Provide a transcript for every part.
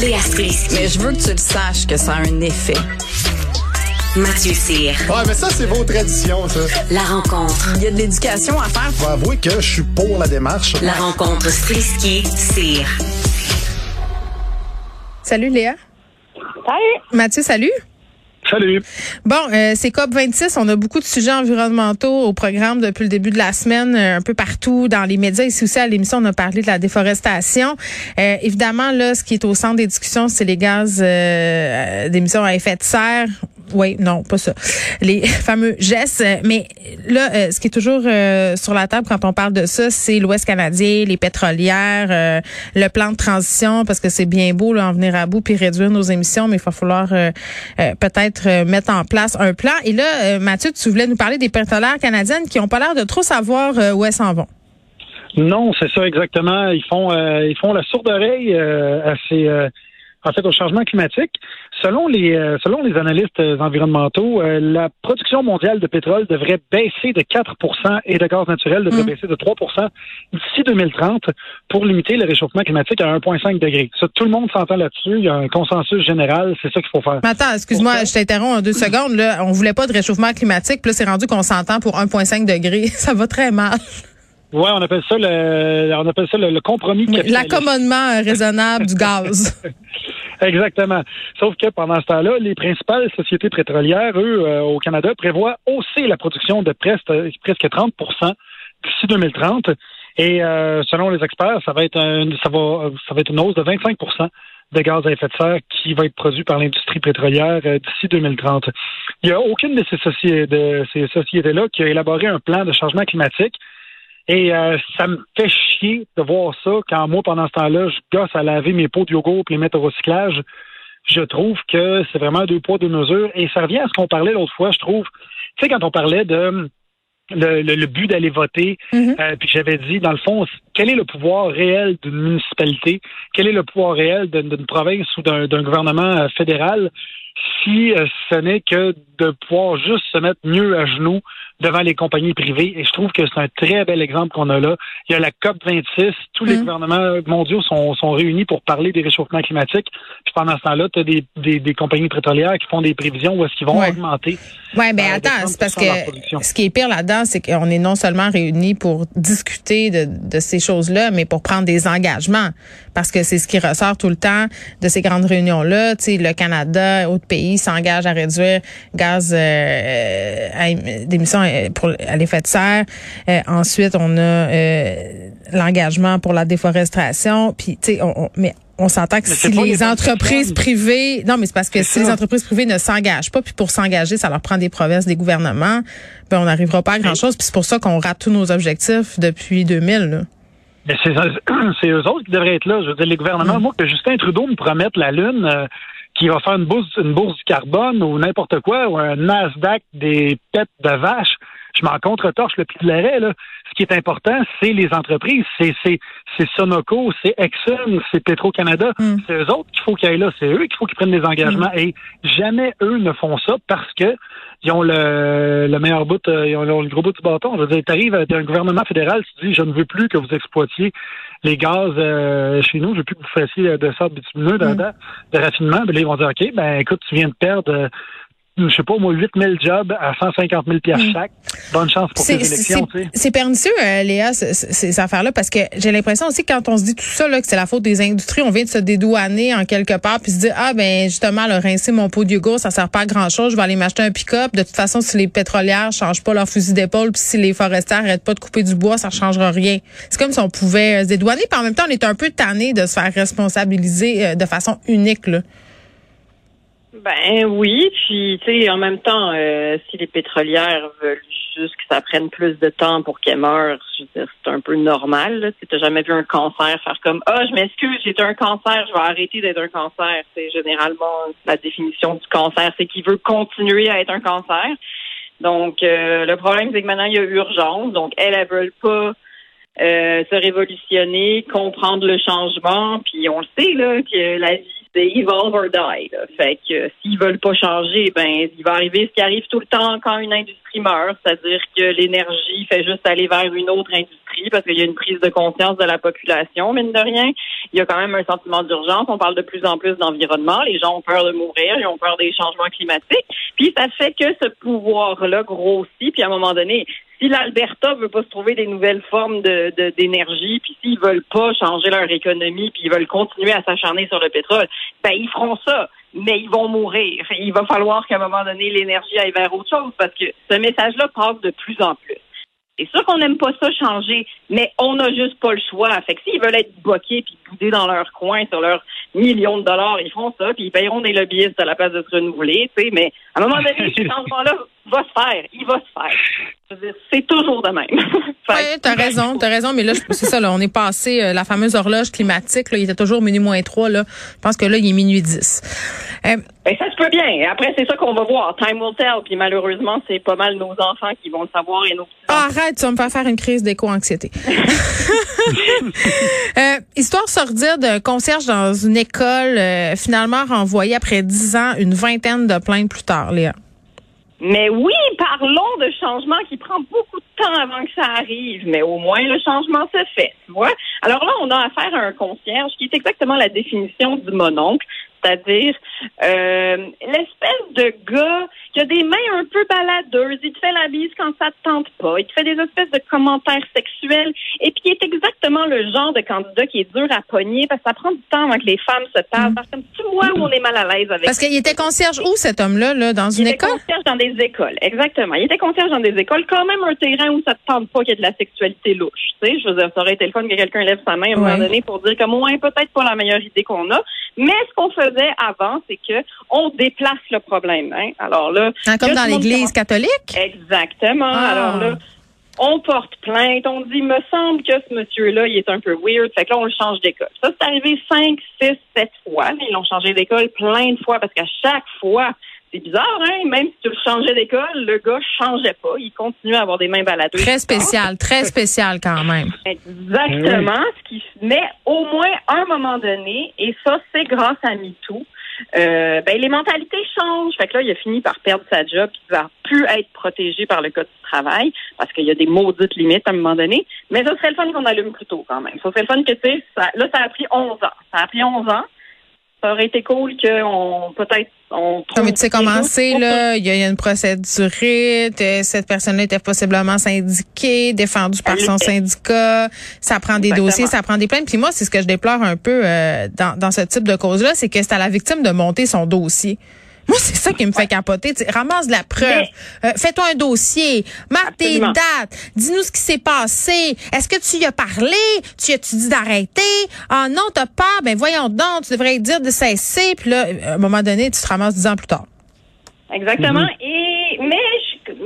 Léa Strisky. Mais je veux que tu le saches que ça a un effet. Mathieu Cyr. Ouais, mais ça, c'est vos traditions, ça. La rencontre. Il y a de l'éducation à faire. Faut avouer que je suis pour la démarche. La rencontre Strisky-Cyr. Salut Léa. Salut. Mathieu, salut. Salut. Bon, euh, c'est COP26. On a beaucoup de sujets environnementaux au programme depuis le début de la semaine, euh, un peu partout dans les médias. Ici aussi à l'émission, on a parlé de la déforestation. Euh, évidemment, là, ce qui est au centre des discussions, c'est les gaz euh, d'émissions à effet de serre. Oui, non, pas ça. Les fameux gestes. Mais là, euh, ce qui est toujours euh, sur la table quand on parle de ça, c'est l'Ouest canadien, les pétrolières, euh, le plan de transition, parce que c'est bien beau là, en venir à bout puis réduire nos émissions, mais il va falloir peut-être mettre en place un plan. Et là, Mathieu, tu voulais nous parler des pétrolières canadiennes qui ont pas l'air de trop savoir où elles s'en vont. Non, c'est ça exactement. Ils font ils font la sourde oreille à ces en fait au changement climatique. Selon les euh, selon les analystes euh, environnementaux, euh, la production mondiale de pétrole devrait baisser de 4% et de gaz naturel devrait mm. baisser de 3% d'ici 2030 pour limiter le réchauffement climatique à 1,5 degré. Ça, tout le monde s'entend là-dessus. Il y a un consensus général. C'est ça qu'il faut faire. Mais attends, excuse-moi, je t'interromps en deux secondes. Là, on voulait pas de réchauffement climatique, puis là, c'est rendu qu'on s'entend pour 1,5 degré. Ça va très mal. Oui, on appelle ça le, on appelle ça le, compromis L'accommodement raisonnable du gaz. Exactement. Sauf que pendant ce temps-là, les principales sociétés pétrolières, eux, euh, au Canada, prévoient hausser la production de presque, presque 30 d'ici 2030. Et euh, selon les experts, ça va être un, ça va ça va être une hausse de 25% de gaz à effet de serre qui va être produit par l'industrie pétrolière euh, d'ici 2030. Il n'y a aucune de ces, sociétés, de ces sociétés-là qui a élaboré un plan de changement climatique et euh, ça me fait chier de voir ça quand moi, pendant ce temps-là, je gosse à laver mes pots de yogourt et les mettre au recyclage. Je trouve que c'est vraiment deux poids, deux mesures. Et ça revient à ce qu'on parlait l'autre fois, je trouve. Tu sais, quand on parlait de le, but d'aller voter, mm-hmm. euh, puis j'avais dit, dans le fond, quel est le pouvoir réel d'une municipalité? Quel est le pouvoir réel d'une province ou d'un gouvernement euh, fédéral? Si ce n'est que de pouvoir juste se mettre mieux à genoux devant les compagnies privées. Et je trouve que c'est un très bel exemple qu'on a là. Il y a la COP 26. Tous les mmh. gouvernements mondiaux sont, sont réunis pour parler des réchauffements climatiques. Puis pendant ce temps-là, tu as des, des, des, compagnies pétrolières qui font des prévisions où est-ce qu'ils vont augmenter. Oui, mais ben, attends, c'est parce que ce qui est pire là-dedans, c'est qu'on est non seulement réunis pour discuter de, de ces choses-là, mais pour prendre des engagements. Parce que c'est ce qui ressort tout le temps de ces grandes réunions-là. Tu sais, le Canada, autres pays s'engagent à réduire gaz euh, d'émissions euh, pour à l'effet de serre. Euh, ensuite, on a euh, l'engagement pour la déforestation. Puis, tu sais, on, mais on s'entend que si les, entreprises privées, non, mais c'est parce que si les entreprises privées ne s'engagent pas, puis pour s'engager, ça leur prend des promesses des gouvernements, ben on n'arrivera pas à grand chose. Puis c'est pour ça qu'on rate tous nos objectifs depuis 2000. Mais c'est, eux autres qui devraient être là. Je veux dire, les gouvernements, mm. moi, que Justin Trudeau me promette la Lune, qui va faire une bourse, une bourse du carbone ou n'importe quoi, ou un Nasdaq des pets de vache, je m'en contre-torche le pied de l'arrêt. Là. Ce qui est important, c'est les entreprises. C'est, c'est, c'est Sonoco, c'est Exxon, c'est Petro-Canada. Mm. C'est eux autres qu'il faut qu'ils aillent là. C'est eux qu'il faut qu'ils prennent des engagements. Mm. Et jamais eux ne font ça parce que ils ont le, le meilleur bout, euh, ils ont le gros bout du bâton. Je veux dire, t'arrives un gouvernement fédéral, tu dis, je ne veux plus que vous exploitiez les gaz euh, chez nous, je veux plus que vous fassiez de sorte bitumineux de, mm. de, raffinement. Ben là, ils vont dire, OK, ben écoute, tu viens de perdre je sais pas, moi, 8 000 jobs à 150 000 pièces mm. chaque. Bonne chance pour tes élections. C'est pernicieux, euh, Léa, ces affaires-là, parce que j'ai l'impression aussi que quand on se dit tout ça, là, que c'est la faute des industries, on vient de se dédouaner en quelque part, puis se dire, ah, ben, justement, le rincer mon pot de yogourt, ça sert pas à grand-chose, je vais aller m'acheter un pick-up. De toute façon, si les pétrolières changent pas leur fusil d'épaule, puis si les forestières arrêtent pas de couper du bois, ça changera rien. C'est comme si on pouvait euh, se dédouaner, puis en même temps, on est un peu tanné de se faire responsabiliser euh, de façon unique, là. Ben oui, puis tu sais, en même temps, euh, si les pétrolières veulent juste que ça prenne plus de temps pour qu'elles meurent, je veux dire, c'est un peu normal. Tu n'as jamais vu un cancer faire comme Ah, je m'excuse, j'ai un cancer, je vais arrêter d'être un cancer. C'est généralement la définition du cancer, c'est qu'il veut continuer à être un cancer. Donc euh, le problème, c'est que maintenant, il y a urgence. Donc, elles, elles veulent pas euh, se révolutionner, comprendre le changement, puis on le sait là que la vie c'est evolve or die. Fait que euh, s'ils veulent pas changer, ben il va arriver ce qui arrive tout le temps quand une industrie c'est-à-dire que l'énergie fait juste aller vers une autre industrie parce qu'il y a une prise de conscience de la population, mine de rien. Il y a quand même un sentiment d'urgence. On parle de plus en plus d'environnement. Les gens ont peur de mourir, ils ont peur des changements climatiques. Puis ça fait que ce pouvoir-là grossit. Puis à un moment donné, si l'Alberta veut pas se trouver des nouvelles formes d'énergie, puis s'ils veulent pas changer leur économie, puis ils veulent continuer à s'acharner sur le pétrole, ben ils feront ça mais ils vont mourir. il va falloir qu'à un moment donné, l'énergie aille vers autre chose parce que ce message-là passe de plus en plus. C'est sûr qu'on n'aime pas ça changer, mais on n'a juste pas le choix. Fait que s'ils veulent être bloqués puis boudés dans leur coin sur leurs millions de dollars, ils font ça, puis ils paieront des lobbyistes à la place de se renouveler, tu sais, mais à un moment donné, ce changement-là va se faire. Il va se faire. C'est toujours de même. oui, t'as raison, t'as raison, mais là, c'est ça, là, on est passé euh, la fameuse horloge climatique, là, il était toujours minuit moins 3, là. Je pense que là, il est minuit 10. Euh, ben, ça se peut bien. Après, c'est ça qu'on va voir. Time will tell. Puis malheureusement, c'est pas mal nos enfants qui vont le savoir et nos ah, Arrête, tu vas me faire faire une crise d'éco-anxiété. euh, histoire sortir d'un concierge dans une école, finalement renvoyé après dix ans, une vingtaine de plaintes plus tard, Léa. Mais oui, parlons de changement qui prend beaucoup de temps avant que ça arrive, mais au moins le changement se fait, tu vois. Alors là, on a affaire à un concierge qui est exactement la définition du mononcle, c'est-à-dire euh, l'espèce de gars qui a des mains un peu baladeuses, il te fait la bise quand ça te tente pas, il te fait des espèces de commentaires sexuels, et puis il est exactement le genre de candidat qui est dur à pogner parce que ça prend du temps avant que les femmes se tassent. Parce que tu vois où on est mal à l'aise avec. Parce qu'il était concierge où cet homme-là, là, dans une école? Il était concierge dans des écoles, exactement. Il était concierge dans des écoles, quand même un terrain où ça te tente pas qu'il y ait de la sexualité louche. Tu sais, je veux dire, ça aurait été le fun que quelqu'un lève sa main à un moment donné pour dire que moins peut-être pas la meilleure idée qu'on a. Mais ce qu'on faisait avant, c'est que on déplace le problème. Hein. Alors là, ah, comme dans l'Église catholique? Exactement. Ah. Alors là, on porte plainte, on dit, me semble que ce monsieur-là, il est un peu weird. Fait que là, on le change d'école. Ça, c'est arrivé cinq, six, sept fois. Ils l'ont changé d'école plein de fois parce qu'à chaque fois, c'est bizarre, hein? Même si tu le changeais d'école, le gars changeait pas. Il continuait à avoir des mains baladeuses. Très spécial, très spécial quand même. Exactement. Ce qui met au moins un moment donné, et ça, c'est grâce à MeToo. Euh, ben, les mentalités changent. Fait que là, il a fini par perdre sa job, puis il va plus être protégé par le code du travail, parce qu'il y a des maudites limites à un moment donné. Mais ça serait le fun qu'on allume plus tôt quand même. Ça serait le fun que, tu sais, là, ça a pris 11 ans. Ça a pris 11 ans ça aurait été cool qu'on peut-être on trouve mais tu sais comment c'est là, il y, a une procédure, cette personne-là était possiblement syndiquée, défendue par son syndicat, ça prend des dossiers, ça prend des plaintes. Puis moi, c'est ce que je déplore un peu euh, dans, dans ce type de cause-là, c'est que c'est à la victime de monter son dossier. Moi, c'est ça qui me fait capoter. ramasse de la preuve. Euh, fais-toi un dossier. Marque tes dates. Dis-nous ce qui s'est passé. Est-ce que tu y as parlé? Tu as-tu dit d'arrêter? Ah non, t'as pas. Ben voyons donc, tu devrais dire de cesser. Puis là, à un moment donné, tu te ramasses dix ans plus tard. Exactement. Mm-hmm. Et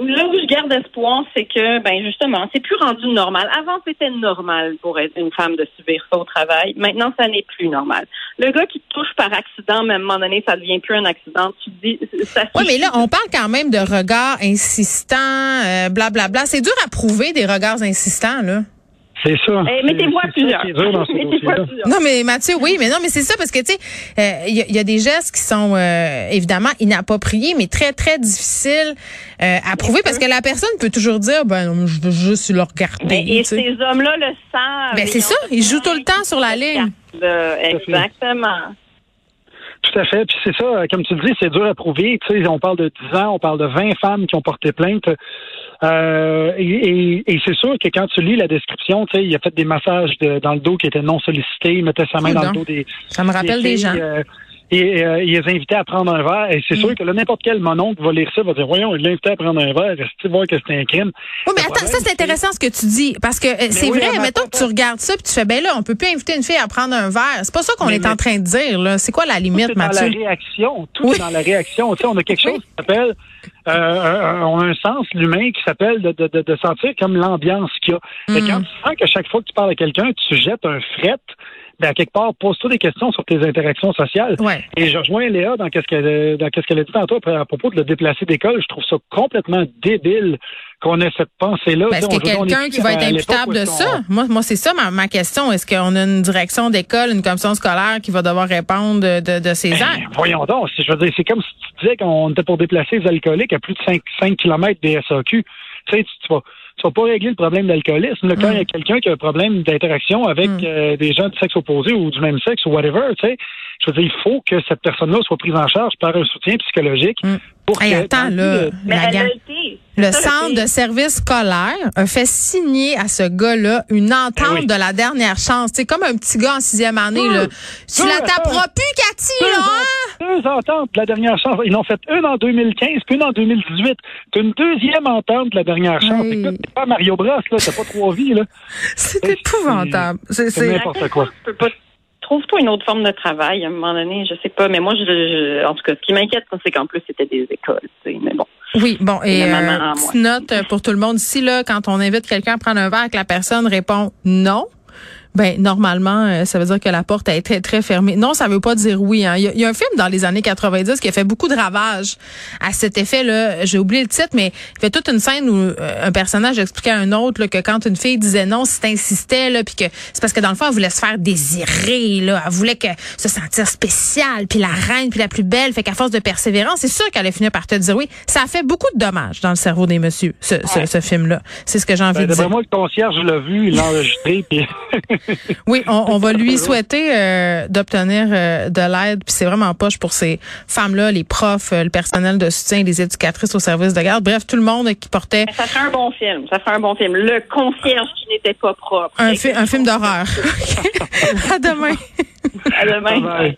là où je garde espoir, c'est que, ben justement, c'est plus rendu normal. Avant, c'était normal pour une femme de subir ça au travail. Maintenant, ça n'est plus normal. Le gars qui touche par accident, même à un moment donné, ça devient plus un accident. Tu dis, ça. Oui, mais là, on parle quand même de regards insistants, blablabla. Bla, bla. C'est dur à prouver des regards insistants, là. C'est ça. Eh, mettez-moi plusieurs. non, mais Mathieu, oui, mais non, mais c'est ça parce que tu sais, il euh, y, a des gestes qui sont euh, évidemment inappropriés, mais très très difficiles euh, à prouver parce que la personne peut toujours dire, ben, je veux juste le regarder. et ces hommes-là le savent. Ben c'est ça, ils jouent tout le temps sur la ligne. Exactement. Tout à fait. Puis c'est ça, comme tu le dis, c'est dur à prouver. Tu sais, on parle de 10 ans, on parle de 20 femmes qui ont porté plainte. Euh, et, c'est sûr que quand tu lis la description, tu sais, il a fait des massages dans le dos qui étaient non sollicités, il mettait sa main dans le dos des. Ça me rappelle des, gens. Euh, et euh, il les invitait à prendre un verre. Et c'est sûr mm. que là, n'importe quel mononcle va lire ça, va dire, voyons, il l'a invité à prendre un verre, tu voir que c'était un crime? Oui, mais attends, ça c'est intéressant ce que tu dis, parce que c'est vrai, mettons que tu regardes ça, puis tu fais, ben là, on peut plus inviter une fille à prendre un verre. C'est pas ça qu'on est en train de dire, là. C'est quoi la limite, Mathieu? Dans la réaction, tout est dans la réaction. Tu sais, on a quelque chose qui s'appelle euh, on a un sens, l'humain, qui s'appelle de, de, de, sentir comme l'ambiance qu'il y a. Et mm. quand tu sens qu'à chaque fois que tu parles à quelqu'un, tu jettes un fret, ben, à quelque part, pose-toi des questions sur tes interactions sociales. Ouais. Et je rejoins Léa dans qu'est-ce qu'elle dans qu'est-ce qu'elle a dit tantôt à propos de le déplacer d'école. Je trouve ça complètement débile qu'on ait cette pensée-là. Ben, est-ce qu'il y a quelqu'un qui va être imputable de ça? Moi, moi c'est ça ma, ma question. Est-ce qu'on a une direction d'école, une commission scolaire qui va devoir répondre de, de, de ces ben, actes? Voyons donc. Je veux dire, c'est comme si tu disais qu'on était pour déplacer les alcooliques à plus de 5, 5 km des SAQ. Tu sais, tu, vas tu vas pas régler le problème d'alcoolisme. Quand il y a quelqu'un qui a un problème d'interaction avec Mm. euh, des gens du sexe opposé ou du même sexe ou whatever, tu sais, je veux dire, il faut que cette personne-là soit prise en charge par un soutien psychologique. Mm. Pour Hey, que, attends, là, le- Mais la elle a été. Le C'est centre de service scolaire a fait signer à ce gars-là une entente Eh oui. de la dernière chance. C'est comme un petit gars en sixième année. Là. Tu la taperas plus, Cathy, Deux, là, hein? deux ententes de la dernière chance. Ils en ont fait une en 2015 puis une en 2018. T'as une deuxième entente de la dernière chance. Oui. Écoute, t'es pas Mario Bros, là. T'as pas trois vies, là. C'est épouvantable. C'est, C'est c'est- n'importe quoi. Tu peux pas- Trouve-toi une autre forme de travail à un moment donné, je sais pas. Mais moi, je, je- en tout cas, ce qui m'inquiète, c'est qu'en plus, c'était des écoles. tu sais, Mais bon. Oui, bon, et euh, petite note pour tout le monde. Ici, là, quand on invite quelqu'un à prendre un verre, que la personne répond non, ben normalement, euh, ça veut dire que la porte a été très fermée. Non, ça veut pas dire oui. Hein. Il, y a, il y a un film dans les années 90 qui a fait beaucoup de ravages à cet effet-là. J'ai oublié le titre, mais il fait toute une scène où euh, un personnage expliquait à un autre là, que quand une fille disait non, si t'insistais, là, puis que c'est parce que dans le fond, elle voulait se faire désirer. Là. Elle voulait que se sentir spéciale, puis la reine, puis la plus belle. Fait qu'à force de persévérance, c'est sûr qu'elle allait finir par te dire oui. Ça a fait beaucoup de dommages dans le cerveau des messieurs, ce, ce, ce film-là. C'est ce que j'ai envie Ben, de dire. Moi, le concierge l'a vu, il l'a enregistré, puis Oui, on, on va lui souhaiter euh, d'obtenir euh, de l'aide. Puis c'est vraiment poche pour ces femmes-là, les profs, euh, le personnel de soutien, les éducatrices au service de garde. Bref, tout le monde qui portait Mais ça ferait un bon film. Ça ferait un bon film. Le concierge qui n'était pas propre. un, fi- un film d'horreur. à demain. À demain. Bye bye.